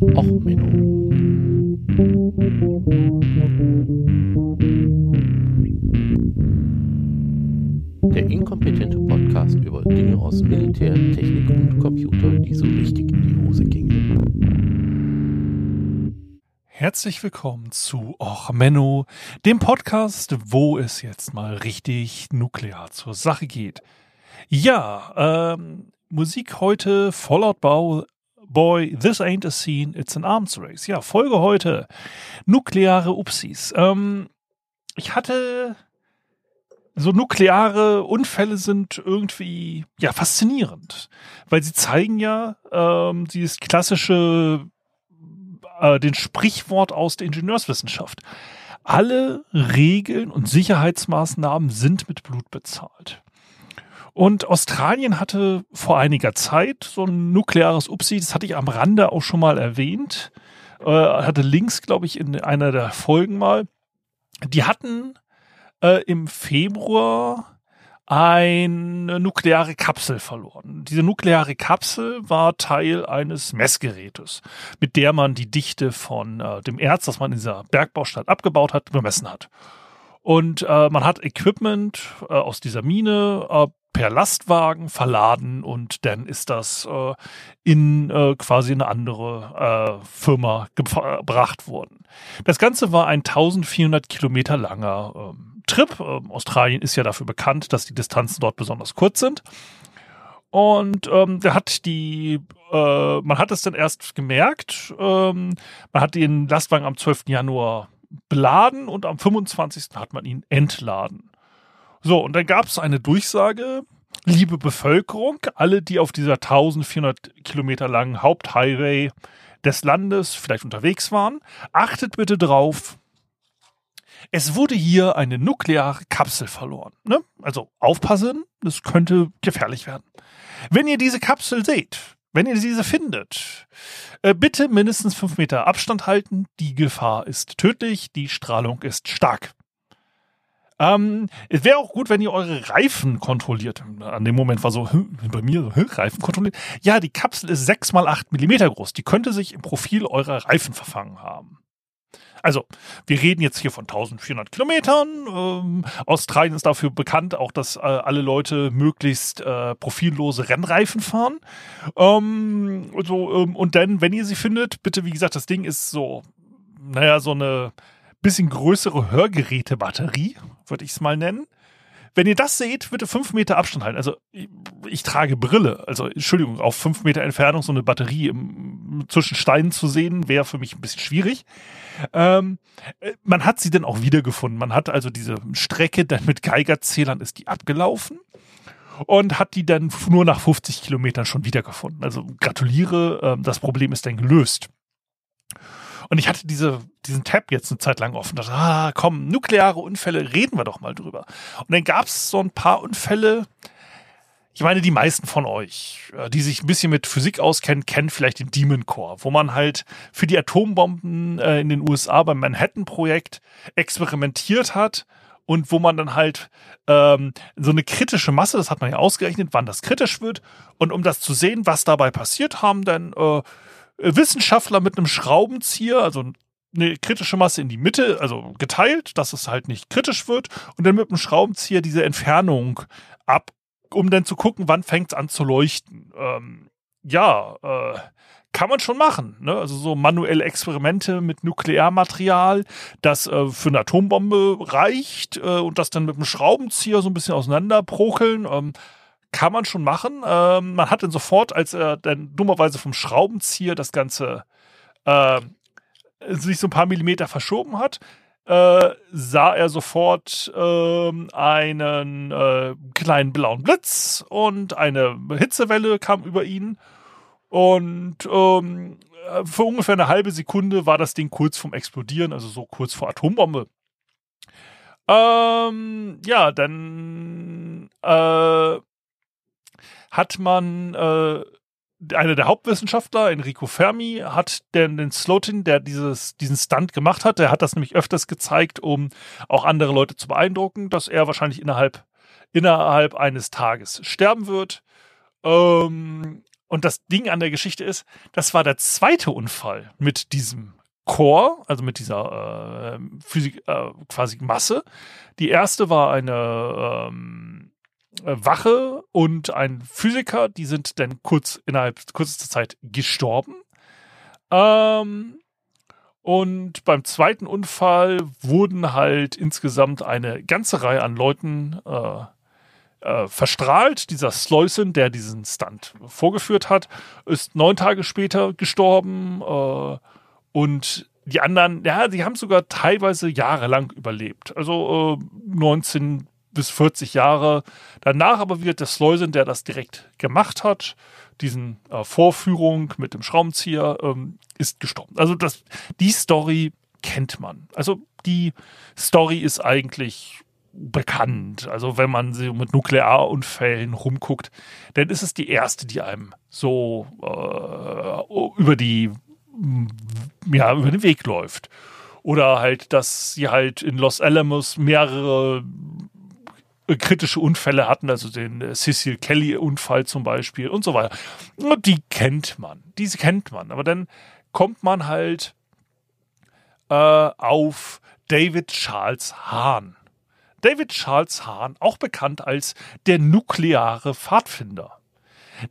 Och, Menno. Der inkompetente Podcast über Dinge aus Militär, Technik und Computer, die so richtig in die Hose gingen. Herzlich willkommen zu Och Menno, dem Podcast, wo es jetzt mal richtig nuklear zur Sache geht. Ja, ähm, Musik heute Fallout Bow Boy, this ain't a scene, it's an arms race. Ja, Folge heute. Nukleare Upsis. Ähm, ich hatte so nukleare Unfälle sind irgendwie ja faszinierend, weil sie zeigen ja ähm, dieses klassische, äh, den Sprichwort aus der Ingenieurswissenschaft. Alle Regeln und Sicherheitsmaßnahmen sind mit Blut bezahlt. Und Australien hatte vor einiger Zeit so ein nukleares Upsi, das hatte ich am Rande auch schon mal erwähnt, äh, hatte Links, glaube ich, in einer der Folgen mal. Die hatten äh, im Februar eine nukleare Kapsel verloren. Diese nukleare Kapsel war Teil eines Messgerätes, mit der man die Dichte von äh, dem Erz, das man in dieser Bergbaustadt abgebaut hat, bemessen hat. Und äh, man hat Equipment äh, aus dieser Mine äh, per Lastwagen verladen und dann ist das äh, in äh, quasi eine andere äh, Firma gebracht worden. Das Ganze war ein 1400 Kilometer langer ähm, Trip. Ähm, Australien ist ja dafür bekannt, dass die Distanzen dort besonders kurz sind. Und ähm, der hat die, äh, man hat es dann erst gemerkt, ähm, man hat den Lastwagen am 12. Januar beladen und am 25. hat man ihn entladen. So, und dann gab es eine Durchsage, liebe Bevölkerung, alle, die auf dieser 1400 Kilometer langen Haupthighway des Landes vielleicht unterwegs waren, achtet bitte drauf, es wurde hier eine nukleare Kapsel verloren. Ne? Also aufpassen, das könnte gefährlich werden. Wenn ihr diese Kapsel seht, wenn ihr diese findet, äh, bitte mindestens fünf Meter Abstand halten. Die Gefahr ist tödlich, die Strahlung ist stark. Ähm, es wäre auch gut, wenn ihr eure Reifen kontrolliert. An dem Moment war so, bei mir so, Reifen kontrolliert. Ja, die Kapsel ist 6 mal 8 Millimeter groß. Die könnte sich im Profil eurer Reifen verfangen haben. Also, wir reden jetzt hier von 1400 Kilometern. Ähm, Australien ist dafür bekannt, auch dass äh, alle Leute möglichst äh, profillose Rennreifen fahren. Ähm, so, ähm, und dann, wenn ihr sie findet, bitte, wie gesagt, das Ding ist so, naja, so eine bisschen größere Hörgerätebatterie, würde ich es mal nennen. Wenn ihr das seht, bitte fünf Meter Abstand halten. Also ich, ich, trage Brille. Also Entschuldigung, auf fünf Meter Entfernung so eine Batterie im, zwischen Steinen zu sehen, wäre für mich ein bisschen schwierig. Ähm, äh, man hat sie dann auch wiedergefunden. Man hat also diese Strecke dann mit Geigerzählern ist die abgelaufen und hat die dann nur nach 50 Kilometern schon wiedergefunden. Also gratuliere, äh, das Problem ist dann gelöst. Und ich hatte diese, diesen Tab jetzt eine Zeit lang offen. Dachte, ah, komm, nukleare Unfälle, reden wir doch mal drüber. Und dann gab es so ein paar Unfälle, ich meine, die meisten von euch, äh, die sich ein bisschen mit Physik auskennen, kennen vielleicht den Demon Core, wo man halt für die Atombomben äh, in den USA beim Manhattan-Projekt experimentiert hat und wo man dann halt ähm, so eine kritische Masse, das hat man ja ausgerechnet, wann das kritisch wird. Und um das zu sehen, was dabei passiert, haben dann äh, Wissenschaftler mit einem Schraubenzieher, also eine kritische Masse in die Mitte, also geteilt, dass es halt nicht kritisch wird, und dann mit einem Schraubenzieher diese Entfernung ab, um dann zu gucken, wann fängt es an zu leuchten. Ähm, ja, äh, kann man schon machen. Ne? Also so manuelle Experimente mit Nuklearmaterial, das äh, für eine Atombombe reicht äh, und das dann mit einem Schraubenzieher so ein bisschen auseinanderprokeln. Ähm, kann man schon machen. Ähm, man hat dann sofort, als er dann dummerweise vom Schraubenzieher das Ganze äh, sich so ein paar Millimeter verschoben hat, äh, sah er sofort äh, einen äh, kleinen blauen Blitz und eine Hitzewelle kam über ihn. Und ähm, für ungefähr eine halbe Sekunde war das Ding kurz vorm Explodieren, also so kurz vor Atombombe. Ähm, ja, dann äh, hat man äh, einer der Hauptwissenschaftler, Enrico Fermi, hat den, den Slotin, der dieses, diesen Stunt gemacht hat, der hat das nämlich öfters gezeigt, um auch andere Leute zu beeindrucken, dass er wahrscheinlich innerhalb, innerhalb eines Tages sterben wird. Ähm, und das Ding an der Geschichte ist, das war der zweite Unfall mit diesem Core, also mit dieser äh, Physik, äh, quasi Masse. Die erste war eine ähm, Wache und ein Physiker, die sind dann kurz innerhalb kürzester Zeit gestorben. Ähm, und beim zweiten Unfall wurden halt insgesamt eine ganze Reihe an Leuten äh, äh, verstrahlt. Dieser Sleusen, der diesen Stunt vorgeführt hat, ist neun Tage später gestorben. Äh, und die anderen, ja, die haben sogar teilweise jahrelang überlebt. Also äh, 19 bis 40 Jahre. Danach aber wird der Sleusen, der das direkt gemacht hat, diesen äh, Vorführung mit dem Schraubenzieher, ähm, ist gestorben. Also das, die Story kennt man. Also die Story ist eigentlich bekannt. Also wenn man sie mit Nuklearunfällen rumguckt, dann ist es die erste, die einem so äh, über die ja über den Weg läuft. Oder halt, dass sie halt in Los Alamos mehrere kritische Unfälle hatten, also den äh, Cecil Kelly-Unfall zum Beispiel und so weiter. Die kennt man, diese kennt man. Aber dann kommt man halt äh, auf David Charles Hahn. David Charles Hahn, auch bekannt als der nukleare Pfadfinder.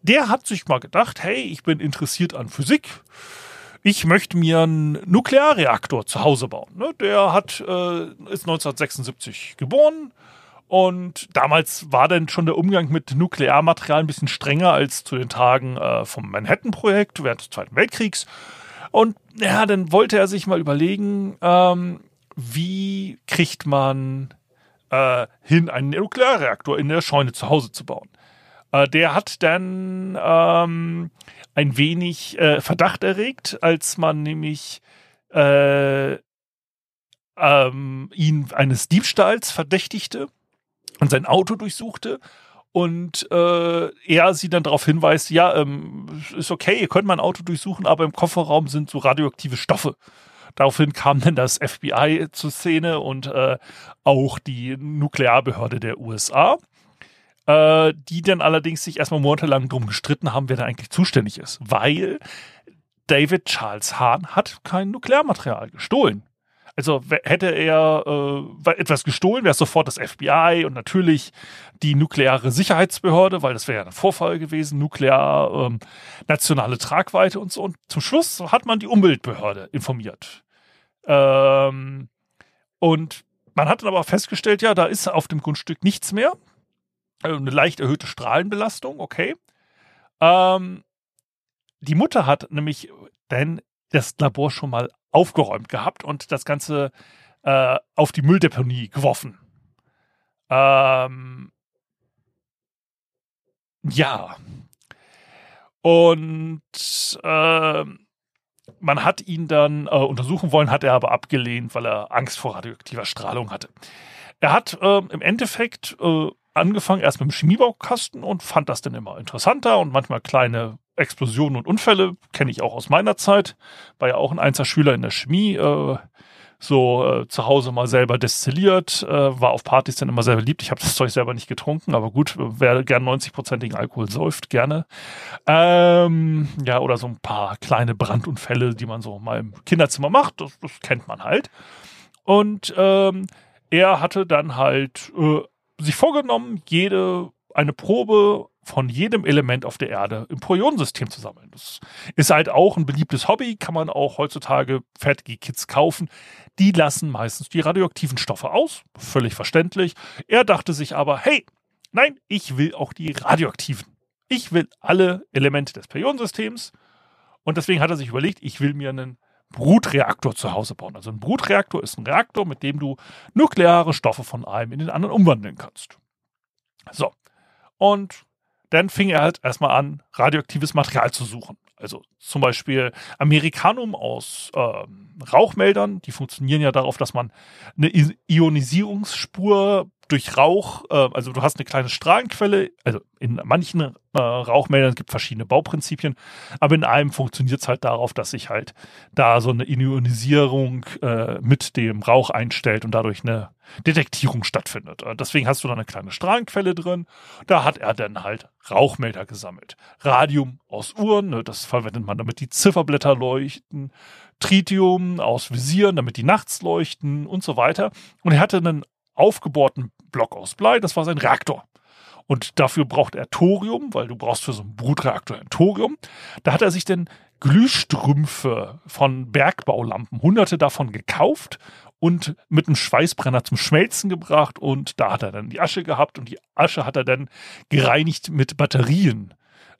Der hat sich mal gedacht, hey, ich bin interessiert an Physik. Ich möchte mir einen Nuklearreaktor zu Hause bauen. Ne? Der hat, äh, ist 1976 geboren, und damals war dann schon der Umgang mit Nuklearmaterial ein bisschen strenger als zu den Tagen äh, vom Manhattan-Projekt während des Zweiten Weltkriegs. Und ja, dann wollte er sich mal überlegen, ähm, wie kriegt man äh, hin, einen Nuklearreaktor in der Scheune zu Hause zu bauen. Äh, der hat dann ähm, ein wenig äh, Verdacht erregt, als man nämlich äh, ähm, ihn eines Diebstahls verdächtigte und sein Auto durchsuchte und äh, er sie dann darauf hinweist, ja, ähm, ist okay, ihr könnt mein Auto durchsuchen, aber im Kofferraum sind so radioaktive Stoffe. Daraufhin kam dann das FBI zur Szene und äh, auch die Nuklearbehörde der USA, äh, die dann allerdings sich erstmal monatelang drum gestritten haben, wer da eigentlich zuständig ist, weil David Charles Hahn hat kein Nuklearmaterial gestohlen. Also hätte er äh, etwas gestohlen, wäre sofort das FBI und natürlich die nukleare Sicherheitsbehörde, weil das wäre ja ein Vorfall gewesen, nuklear ähm, nationale Tragweite und so. Und zum Schluss hat man die Umweltbehörde informiert. Ähm, und man hat dann aber festgestellt, ja, da ist auf dem Grundstück nichts mehr. Also eine leicht erhöhte Strahlenbelastung, okay. Ähm, die Mutter hat nämlich dann das Labor schon mal aufgeräumt gehabt und das Ganze äh, auf die Mülldeponie geworfen. Ähm, ja. Und äh, man hat ihn dann äh, untersuchen wollen, hat er aber abgelehnt, weil er Angst vor radioaktiver Strahlung hatte. Er hat äh, im Endeffekt äh, angefangen erst mit dem Chemiebaukasten und fand das dann immer interessanter und manchmal kleine Explosionen und Unfälle, kenne ich auch aus meiner Zeit. War ja auch ein Einzelschüler in der Chemie, äh, so äh, zu Hause mal selber destilliert, äh, war auf Partys dann immer sehr beliebt. Ich habe das Zeug selber nicht getrunken, aber gut, wer gern 90-prozentigen Alkohol säuft, gerne. Ähm, ja, oder so ein paar kleine Brandunfälle, die man so mal im Kinderzimmer macht, das, das kennt man halt. Und ähm, er hatte dann halt äh, sich vorgenommen, jede eine Probe von jedem Element auf der Erde im Periodensystem zu sammeln. Das ist halt auch ein beliebtes Hobby, kann man auch heutzutage fertige Kits kaufen. Die lassen meistens die radioaktiven Stoffe aus, völlig verständlich. Er dachte sich aber, hey, nein, ich will auch die radioaktiven. Ich will alle Elemente des Periodensystems. Und deswegen hat er sich überlegt, ich will mir einen Brutreaktor zu Hause bauen. Also ein Brutreaktor ist ein Reaktor, mit dem du nukleare Stoffe von einem in den anderen umwandeln kannst. So. Und dann fing er halt erstmal an, radioaktives Material zu suchen. Also zum Beispiel Amerikanum aus ähm, Rauchmeldern, die funktionieren ja darauf, dass man eine Ionisierungsspur durch Rauch, äh, also du hast eine kleine Strahlenquelle, also in manchen äh, Rauchmeldern gibt es verschiedene Bauprinzipien, aber in einem funktioniert es halt darauf, dass sich halt da so eine Ionisierung äh, mit dem Rauch einstellt und dadurch eine Detektierung stattfindet. Äh, deswegen hast du da eine kleine Strahlenquelle drin. Da hat er dann halt Rauchmelder gesammelt. Radium aus Uhren, ne, das verwendet man, damit die Zifferblätter leuchten. Tritium aus Visieren, damit die nachts leuchten und so weiter. Und er hatte einen aufgebohrten Block aus Blei, das war sein Reaktor. Und dafür braucht er Thorium, weil du brauchst für so einen Brutreaktor ein Thorium. Da hat er sich dann Glühstrümpfe von Bergbaulampen, hunderte davon gekauft und mit einem Schweißbrenner zum Schmelzen gebracht und da hat er dann die Asche gehabt und die Asche hat er dann gereinigt mit Batterien.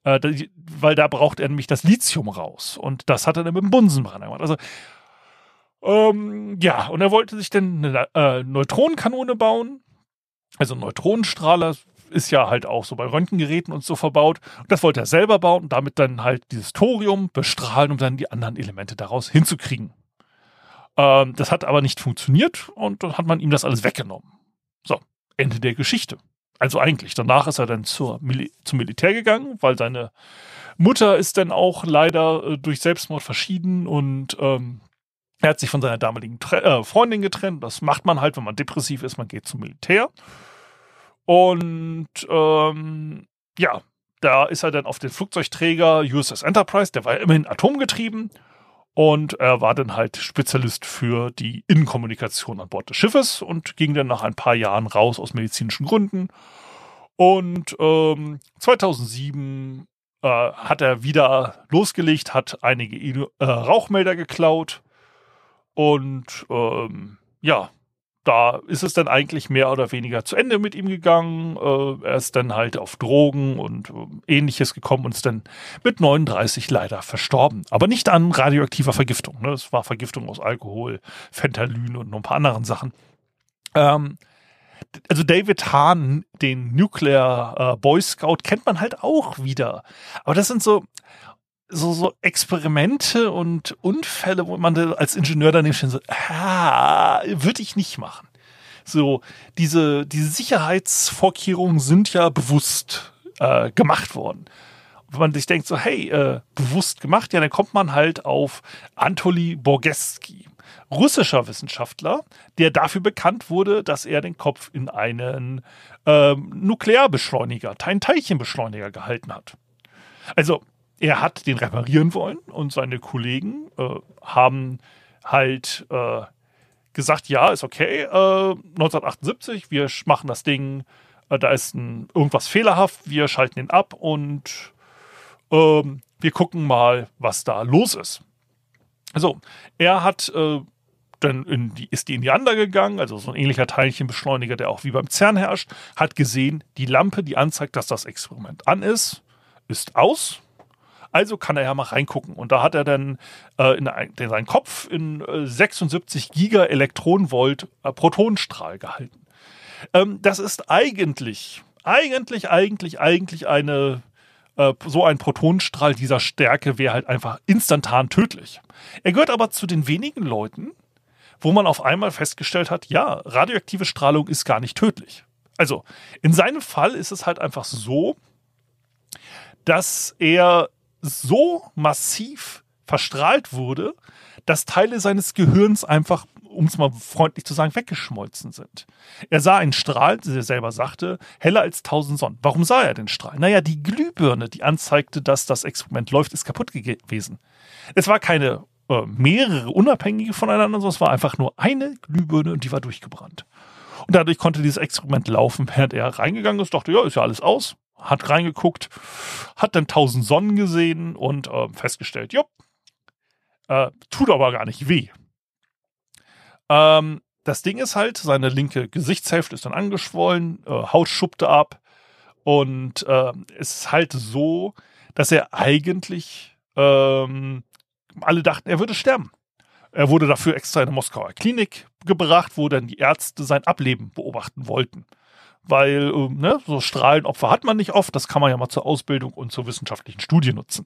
Äh, weil da braucht er nämlich das Lithium raus und das hat er dann mit dem Bunsenbrenner gemacht. Also ähm, ja, und er wollte sich dann eine äh, Neutronenkanone bauen. Also Neutronenstrahler ist ja halt auch so bei Röntgengeräten und so verbaut. das wollte er selber bauen und damit dann halt dieses Thorium bestrahlen, um dann die anderen Elemente daraus hinzukriegen. Ähm, das hat aber nicht funktioniert und dann hat man ihm das alles weggenommen. So, Ende der Geschichte. Also eigentlich, danach ist er dann zur Mil zum Militär gegangen, weil seine Mutter ist dann auch leider äh, durch Selbstmord verschieden und ähm, er hat sich von seiner damaligen Tre äh, Freundin getrennt. Das macht man halt, wenn man depressiv ist. Man geht zum Militär. Und ähm, ja, da ist er dann auf den Flugzeugträger USS Enterprise. Der war ja immerhin atomgetrieben. Und er war dann halt Spezialist für die Innenkommunikation an Bord des Schiffes und ging dann nach ein paar Jahren raus aus medizinischen Gründen. Und ähm, 2007 äh, hat er wieder losgelegt, hat einige äh, Rauchmelder geklaut und ähm, ja, da ist es dann eigentlich mehr oder weniger zu Ende mit ihm gegangen. Äh, er ist dann halt auf Drogen und äh, ähnliches gekommen und ist dann mit 39 leider verstorben. Aber nicht an radioaktiver Vergiftung. Ne? Es war Vergiftung aus Alkohol, Fentanyl und noch ein paar anderen Sachen. Ähm, also David Hahn, den Nuclear äh, Boy Scout, kennt man halt auch wieder. Aber das sind so, so, so Experimente und Unfälle, wo man als Ingenieur daneben steht so, ah, würde ich nicht machen. So, diese, diese Sicherheitsvorkehrungen sind ja bewusst äh, gemacht worden. Und wenn man sich denkt so, hey, äh, bewusst gemacht, ja, dann kommt man halt auf Anatoly Borgeski, russischer Wissenschaftler, der dafür bekannt wurde, dass er den Kopf in einen ähm, Nuklearbeschleuniger, einen Teilchenbeschleuniger gehalten hat. Also er hat den reparieren wollen und seine Kollegen äh, haben halt äh, gesagt, ja, ist okay, äh, 1978, wir machen das Ding, äh, da ist ein, irgendwas fehlerhaft, wir schalten ihn ab und ähm, wir gucken mal, was da los ist. Also, er hat äh, dann die, ist die in die Under gegangen, also so ein ähnlicher Teilchenbeschleuniger, der auch wie beim CERN herrscht, hat gesehen, die Lampe, die anzeigt, dass das Experiment an ist, ist aus also kann er ja mal reingucken. Und da hat er dann äh, in, in seinen Kopf in äh, 76 Giga Elektronenvolt äh, Protonenstrahl gehalten. Ähm, das ist eigentlich, eigentlich, eigentlich, eigentlich eine äh, so ein Protonenstrahl dieser Stärke wäre halt einfach instantan tödlich. Er gehört aber zu den wenigen Leuten, wo man auf einmal festgestellt hat, ja, radioaktive Strahlung ist gar nicht tödlich. Also in seinem Fall ist es halt einfach so, dass er so massiv verstrahlt wurde, dass Teile seines Gehirns einfach, um es mal freundlich zu sagen, weggeschmolzen sind. Er sah einen Strahl, wie er selber sagte, heller als tausend Sonnen. Warum sah er den Strahl? Naja, die Glühbirne, die anzeigte, dass das Experiment läuft, ist kaputt gewesen. Es war keine äh, mehrere unabhängige voneinander, sondern es war einfach nur eine Glühbirne und die war durchgebrannt. Und dadurch konnte dieses Experiment laufen, während er reingegangen ist, dachte, ja, ist ja alles aus hat reingeguckt, hat dann tausend Sonnen gesehen und äh, festgestellt, jo, äh, tut aber gar nicht weh. Ähm, das Ding ist halt, seine linke Gesichtshälfte ist dann angeschwollen, äh, Haut schuppte ab und äh, es ist halt so, dass er eigentlich ähm, alle dachten, er würde sterben. Er wurde dafür extra in eine Moskauer Klinik gebracht, wo dann die Ärzte sein Ableben beobachten wollten weil ähm, ne, so Strahlenopfer hat man nicht oft. Das kann man ja mal zur Ausbildung und zur wissenschaftlichen Studie nutzen.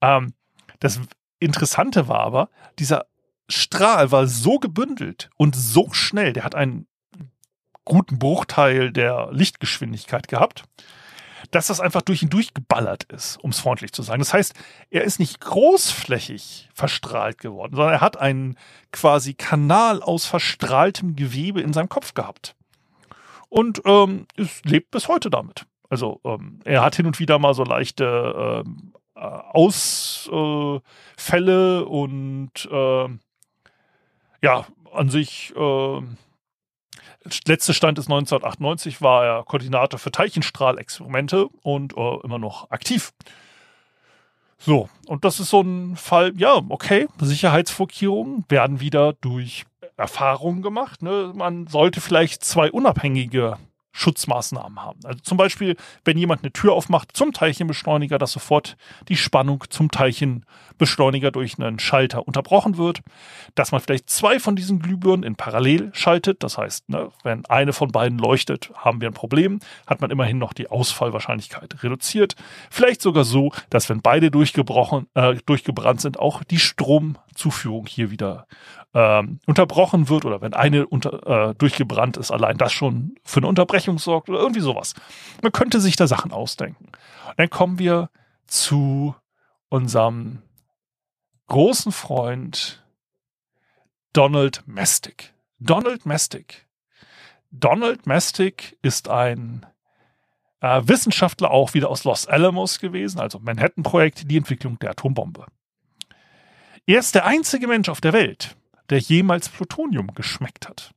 Ähm, das Interessante war aber, dieser Strahl war so gebündelt und so schnell, der hat einen guten Bruchteil der Lichtgeschwindigkeit gehabt, dass das einfach durch ihn durchgeballert ist, um es freundlich zu sagen. Das heißt, er ist nicht großflächig verstrahlt geworden, sondern er hat einen quasi Kanal aus verstrahltem Gewebe in seinem Kopf gehabt. Und ähm, es lebt bis heute damit. Also ähm, er hat hin und wieder mal so leichte ähm, äh, Ausfälle und äh, ja, an sich äh, letzte Stand ist 1998, war er Koordinator für Teilchenstrahlexperimente und äh, immer noch aktiv. So, und das ist so ein Fall, ja, okay, Sicherheitsvorkehrungen werden wieder durch Erfahrungen gemacht. Ne? Man sollte vielleicht zwei unabhängige Schutzmaßnahmen haben. Also zum Beispiel, wenn jemand eine Tür aufmacht zum Teilchenbeschleuniger, dass sofort die Spannung zum Teilchenbeschleuniger durch einen Schalter unterbrochen wird, dass man vielleicht zwei von diesen Glühbirnen in parallel schaltet. Das heißt, ne, wenn eine von beiden leuchtet, haben wir ein Problem, hat man immerhin noch die Ausfallwahrscheinlichkeit reduziert. Vielleicht sogar so, dass wenn beide durchgebrochen, äh, durchgebrannt sind, auch die Stromzuführung hier wieder ähm, unterbrochen wird oder wenn eine unter, äh, durchgebrannt ist, allein das schon für eine Unterbrechung sorgt oder irgendwie sowas. Man könnte sich da Sachen ausdenken. Und dann kommen wir zu unserem großen Freund Donald Mestig. Donald Mestig. Donald Mestig ist ein äh, Wissenschaftler auch wieder aus Los Alamos gewesen, also Manhattan-Projekt, die Entwicklung der Atombombe. Er ist der einzige Mensch auf der Welt, der jemals Plutonium geschmeckt hat.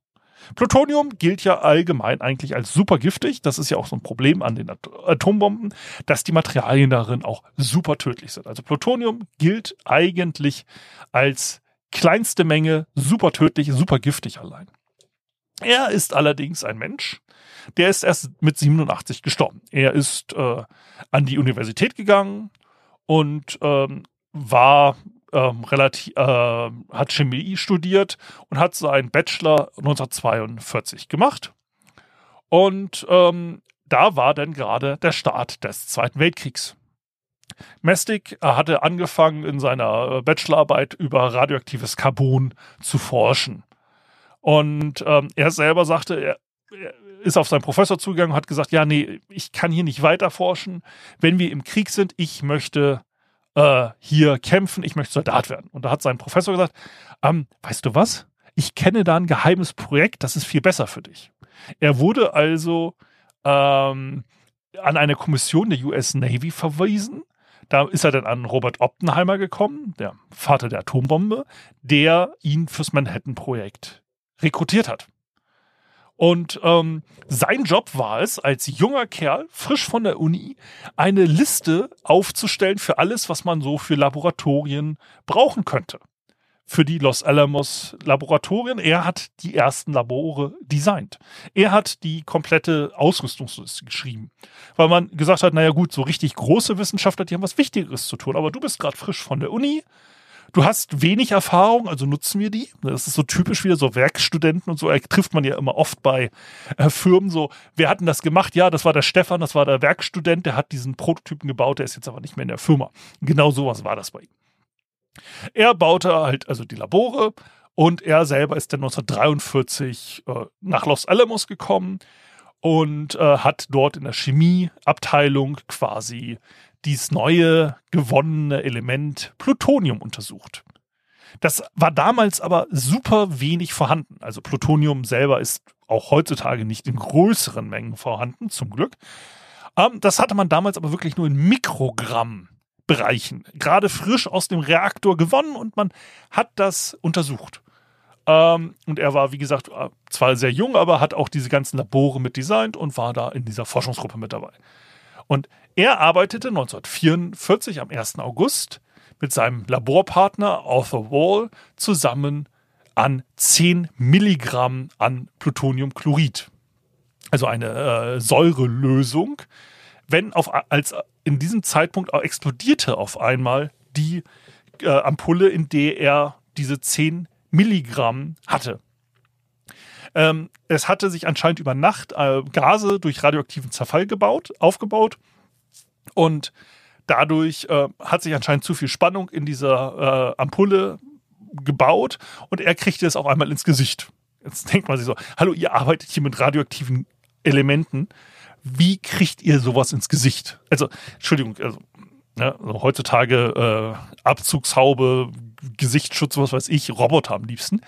Plutonium gilt ja allgemein eigentlich als super giftig. Das ist ja auch so ein Problem an den Atombomben, dass die Materialien darin auch super tödlich sind. Also Plutonium gilt eigentlich als kleinste Menge super tödlich, super giftig allein. Er ist allerdings ein Mensch, der ist erst mit 87 gestorben. Er ist äh, an die Universität gegangen und ähm, war ähm, relativ, äh, hat Chemie studiert und hat seinen Bachelor 1942 gemacht. Und ähm, da war dann gerade der Start des Zweiten Weltkriegs. Mestig hatte angefangen in seiner Bachelorarbeit über radioaktives Carbon zu forschen. Und ähm, er selber sagte, er, er ist auf seinen Professor zugegangen und hat gesagt, ja, nee, ich kann hier nicht weiter forschen. Wenn wir im Krieg sind, ich möchte äh, hier kämpfen, ich möchte Soldat werden. Und da hat sein Professor gesagt, ähm, weißt du was? Ich kenne da ein geheimes Projekt, das ist viel besser für dich. Er wurde also ähm, an eine Kommission der US Navy verwiesen. Da ist er dann an Robert Oppenheimer gekommen, der Vater der Atombombe, der ihn fürs Manhattan-Projekt rekrutiert hat. Und ähm, sein Job war es, als junger Kerl, frisch von der Uni, eine Liste aufzustellen für alles, was man so für Laboratorien brauchen könnte. Für die Los Alamos Laboratorien. Er hat die ersten Labore designt. Er hat die komplette Ausrüstungsliste geschrieben. Weil man gesagt hat, naja gut, so richtig große Wissenschaftler, die haben was Wichtigeres zu tun. Aber du bist gerade frisch von der Uni Du hast wenig Erfahrung, also nutzen wir die. Das ist so typisch wieder so Werkstudenten und so trifft man ja immer oft bei äh, Firmen so. Wer hat denn das gemacht? Ja, das war der Stefan, das war der Werkstudent, der hat diesen Prototypen gebaut, der ist jetzt aber nicht mehr in der Firma. Genau sowas war das bei ihm. Er baute halt also die Labore und er selber ist dann 1943 äh, nach Los Alamos gekommen und äh, hat dort in der Chemieabteilung quasi dieses neue gewonnene Element Plutonium untersucht. Das war damals aber super wenig vorhanden. Also Plutonium selber ist auch heutzutage nicht in größeren Mengen vorhanden, zum Glück. Ähm, das hatte man damals aber wirklich nur in Mikrogrammbereichen, gerade frisch aus dem Reaktor gewonnen und man hat das untersucht. Ähm, und er war, wie gesagt, äh, zwar sehr jung, aber hat auch diese ganzen Labore mit designt und war da in dieser Forschungsgruppe mit dabei. Und er arbeitete 1944 am 1. August mit seinem Laborpartner Arthur Wall zusammen an 10 Milligramm an Plutoniumchlorid. Also eine äh, Säurelösung. Wenn auf, als in diesem Zeitpunkt explodierte auf einmal die äh, Ampulle, in der er diese 10 Milligramm hatte. Ähm, es hatte sich anscheinend über Nacht äh, Gase durch radioaktiven Zerfall gebaut, aufgebaut und dadurch äh, hat sich anscheinend zu viel Spannung in dieser äh, Ampulle gebaut und er kriegte es auf einmal ins Gesicht. Jetzt denkt man sich so, hallo, ihr arbeitet hier mit radioaktiven Elementen. Wie kriegt ihr sowas ins Gesicht? Also, Entschuldigung, also, ja, also heutzutage äh, Abzugshaube, Gesichtsschutz, was weiß ich, Roboter am liebsten.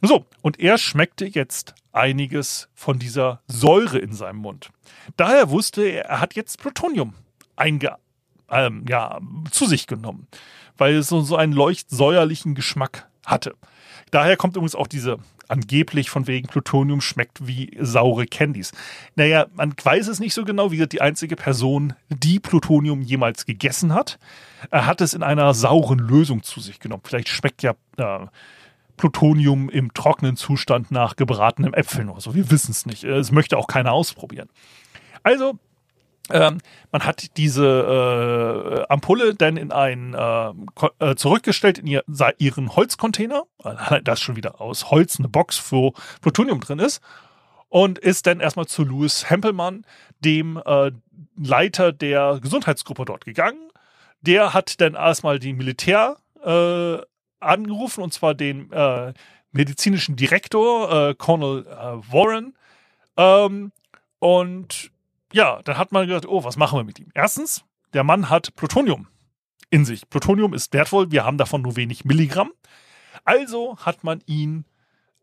So, und er schmeckte jetzt einiges von dieser Säure in seinem Mund. Daher wusste er, er hat jetzt Plutonium einge ähm, ja, zu sich genommen, weil es so, so einen leuchtsäuerlichen Geschmack hatte. Daher kommt übrigens auch diese angeblich von wegen Plutonium schmeckt wie saure Candies. Naja, man weiß es nicht so genau, wie gesagt, die einzige Person, die Plutonium jemals gegessen hat, er hat es in einer sauren Lösung zu sich genommen. Vielleicht schmeckt ja äh, Plutonium im trockenen Zustand nach gebratenen Äpfeln oder so. Wir wissen es nicht. Es möchte auch keiner ausprobieren. Also, ähm, man hat diese äh, Ampulle dann in einen äh, äh, zurückgestellt in ihr, ihren Holzcontainer, das schon wieder aus Holz eine Box, wo Plutonium drin ist, und ist dann erstmal zu Louis Hempelmann, dem äh, Leiter der Gesundheitsgruppe dort gegangen. Der hat dann erstmal die Militär äh, angerufen, und zwar den äh, medizinischen Direktor, Colonel Warren. Ähm, und ja, dann hat man gedacht, oh, was machen wir mit ihm? Erstens, der Mann hat Plutonium in sich. Plutonium ist wertvoll, wir haben davon nur wenig Milligramm. Also hat man ihn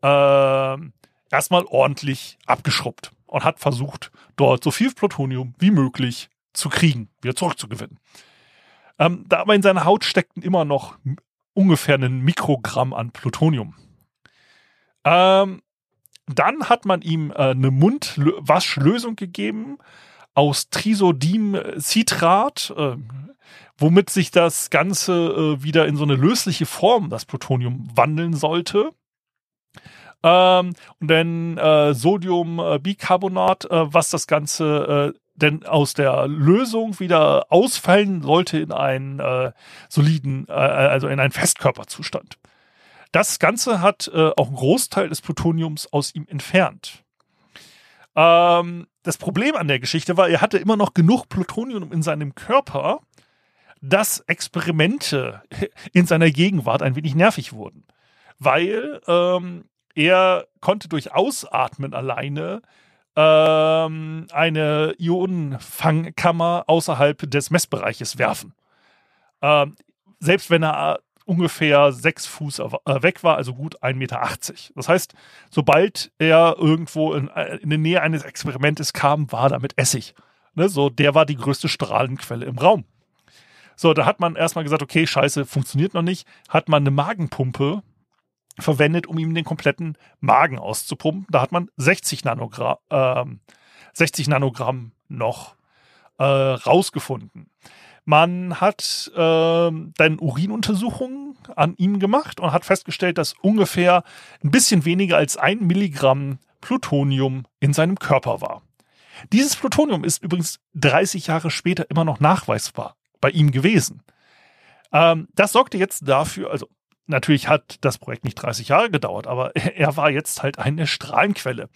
äh, erstmal ordentlich abgeschrubbt und hat versucht, dort so viel Plutonium wie möglich zu kriegen, wieder zurückzugewinnen. Ähm, da aber in seiner Haut steckten immer noch ungefähr ein Mikrogramm an Plutonium. Ähm, dann hat man ihm äh, eine Mundwaschlösung gegeben aus Trisodimcitrat, äh, womit sich das Ganze äh, wieder in so eine lösliche Form, das Plutonium, wandeln sollte. Ähm, und dann äh, Sodiumbicarbonat, äh, was das Ganze äh, denn aus der Lösung wieder ausfallen sollte in einen äh, soliden, also in einen Festkörperzustand. Das Ganze hat äh, auch einen Großteil des Plutoniums aus ihm entfernt. Ähm, das Problem an der Geschichte war, er hatte immer noch genug Plutonium in seinem Körper, dass Experimente in seiner Gegenwart ein wenig nervig wurden. Weil ähm, er konnte durch Ausatmen alleine ähm, eine Ionenfangkammer außerhalb des Messbereiches werfen. Ähm, selbst wenn er ungefähr sechs Fuß äh, weg war, also gut 1,80 Meter. Das heißt, sobald er irgendwo in, äh, in die Nähe eines Experimentes kam, war damit Essig. Ne, so, der war die größte Strahlenquelle im Raum. So, da hat man erstmal gesagt, okay, scheiße, funktioniert noch nicht. Hat man eine Magenpumpe verwendet, um ihm den kompletten Magen auszupumpen. Da hat man 60 Nanogramm, äh, 60 Nanogramm noch äh, rausgefunden. Man hat äh, dann Urinuntersuchungen an ihm gemacht und hat festgestellt, dass ungefähr ein bisschen weniger als ein Milligramm Plutonium in seinem Körper war. Dieses Plutonium ist übrigens 30 Jahre später immer noch nachweisbar bei ihm gewesen. Ähm, das sorgte jetzt dafür, also natürlich hat das Projekt nicht 30 Jahre gedauert, aber er war jetzt halt eine Strahlenquelle.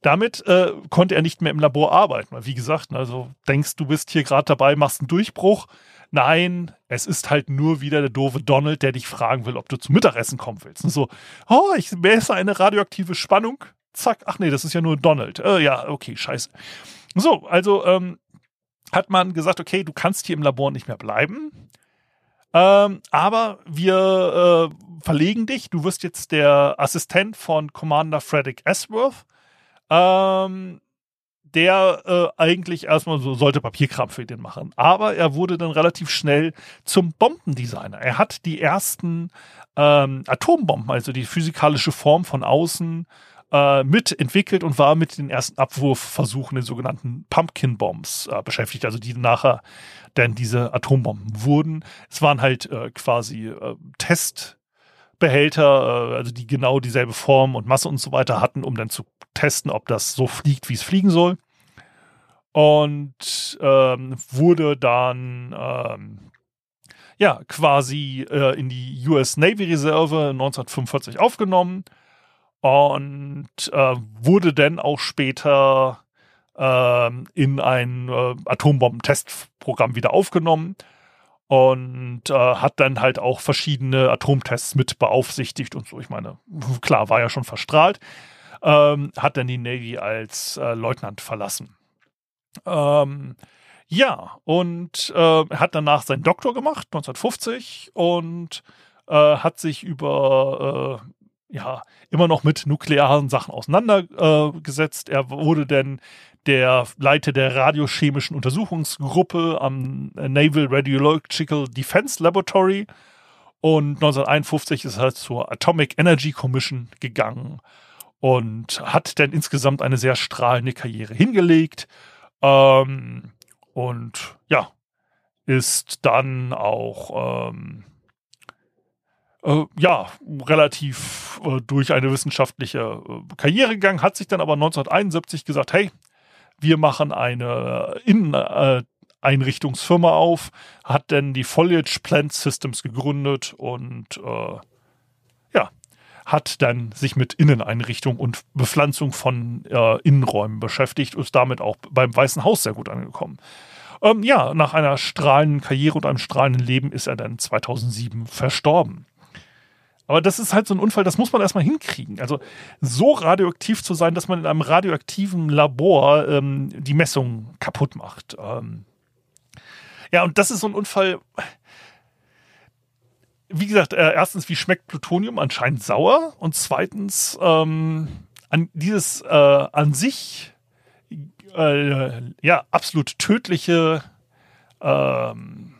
Damit äh, konnte er nicht mehr im Labor arbeiten. Wie gesagt, also denkst du bist hier gerade dabei, machst einen Durchbruch. Nein, es ist halt nur wieder der doofe Donald, der dich fragen will, ob du zum Mittagessen kommen willst. Und so, oh, ich messe eine radioaktive Spannung. Zack, ach nee, das ist ja nur Donald. Äh, ja, okay, scheiße. So, also ähm, hat man gesagt, okay, du kannst hier im Labor nicht mehr bleiben. Ähm, aber wir äh, verlegen dich. Du wirst jetzt der Assistent von Commander Frederick Asworth ähm, der äh, eigentlich erstmal so sollte Papierkram für den machen. Aber er wurde dann relativ schnell zum Bombendesigner. Er hat die ersten ähm, Atombomben, also die physikalische Form von außen, äh, mitentwickelt und war mit den ersten Abwurfversuchen, den sogenannten Pumpkin Bombs, äh, beschäftigt, also die nachher dann diese Atombomben wurden. Es waren halt äh, quasi äh, Test Behälter, äh, also die genau dieselbe Form und Masse und so weiter hatten, um dann zu testen, ob das so fliegt, wie es fliegen soll. Und ähm, wurde dann ähm, ja quasi äh, in die US Navy Reserve 1945 aufgenommen und äh, wurde dann auch später äh, in ein äh, Atombombentestprogramm wieder aufgenommen und äh, hat dann halt auch verschiedene Atomtests mit beaufsichtigt und so. Ich meine, klar, war ja schon verstrahlt. Ähm, hat dann die Navy als äh, Leutnant verlassen. Ähm, ja, und äh, hat danach seinen Doktor gemacht, 1950, und äh, hat sich über ja immer noch mit nuklearen Sachen auseinandergesetzt. er wurde dann der Leiter der radiochemischen Untersuchungsgruppe am Naval Radiological Defense Laboratory. Und 1951 ist er zur Atomic Energy Commission gegangen und hat dann insgesamt eine sehr strahlende Karriere hingelegt. Ähm, und ja, ist dann auch ähm, äh, ja relativ äh, durch eine wissenschaftliche äh, Karriere gegangen, hat sich dann aber 1971 gesagt, hey, wir machen eine Inneneinrichtungsfirma auf, hat dann die Foliage Plant Systems gegründet und äh, ja, hat dann sich mit Inneneinrichtung und Bepflanzung von äh, Innenräumen beschäftigt und ist damit auch beim Weißen Haus sehr gut angekommen. Ähm, ja, nach einer strahlenden Karriere und einem strahlenden Leben ist er dann 2007 verstorben. Aber das ist halt so ein Unfall, das muss man erstmal hinkriegen. Also so radioaktiv zu sein, dass man in einem radioaktiven Labor ähm, die Messung kaputt macht. Ähm ja, und das ist so ein Unfall. Wie gesagt, äh, erstens, wie schmeckt Plutonium? Anscheinend sauer. Und zweitens, ähm, an dieses äh, an sich äh, ja absolut tödliche ähm,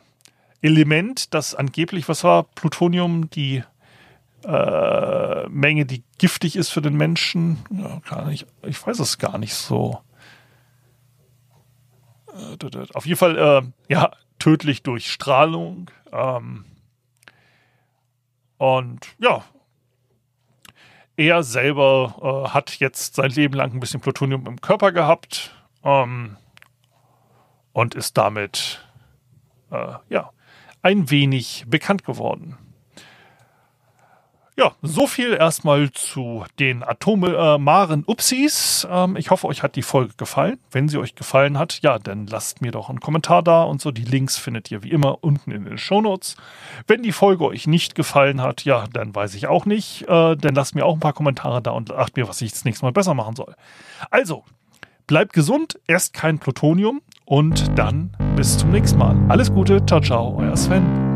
Element, das angeblich, was war Plutonium, die äh, Menge, die giftig ist für den Menschen. Ja, gar nicht, ich weiß es gar nicht so. Äh, auf jeden Fall, äh, ja, tödlich durch Strahlung. Ähm, und ja, er selber äh, hat jetzt sein Leben lang ein bisschen Plutonium im Körper gehabt ähm, und ist damit äh, ja ein wenig bekannt geworden. Ja, so viel erstmal zu den atomaren Upsis. Ähm, ich hoffe, euch hat die Folge gefallen. Wenn sie euch gefallen hat, ja, dann lasst mir doch einen Kommentar da und so. Die Links findet ihr wie immer unten in den Shownotes. Wenn die Folge euch nicht gefallen hat, ja, dann weiß ich auch nicht. Äh, dann lasst mir auch ein paar Kommentare da und sagt mir, was ich das nächste Mal besser machen soll. Also, bleibt gesund, esst kein Plutonium und dann bis zum nächsten Mal. Alles Gute, ciao, ciao, euer Sven.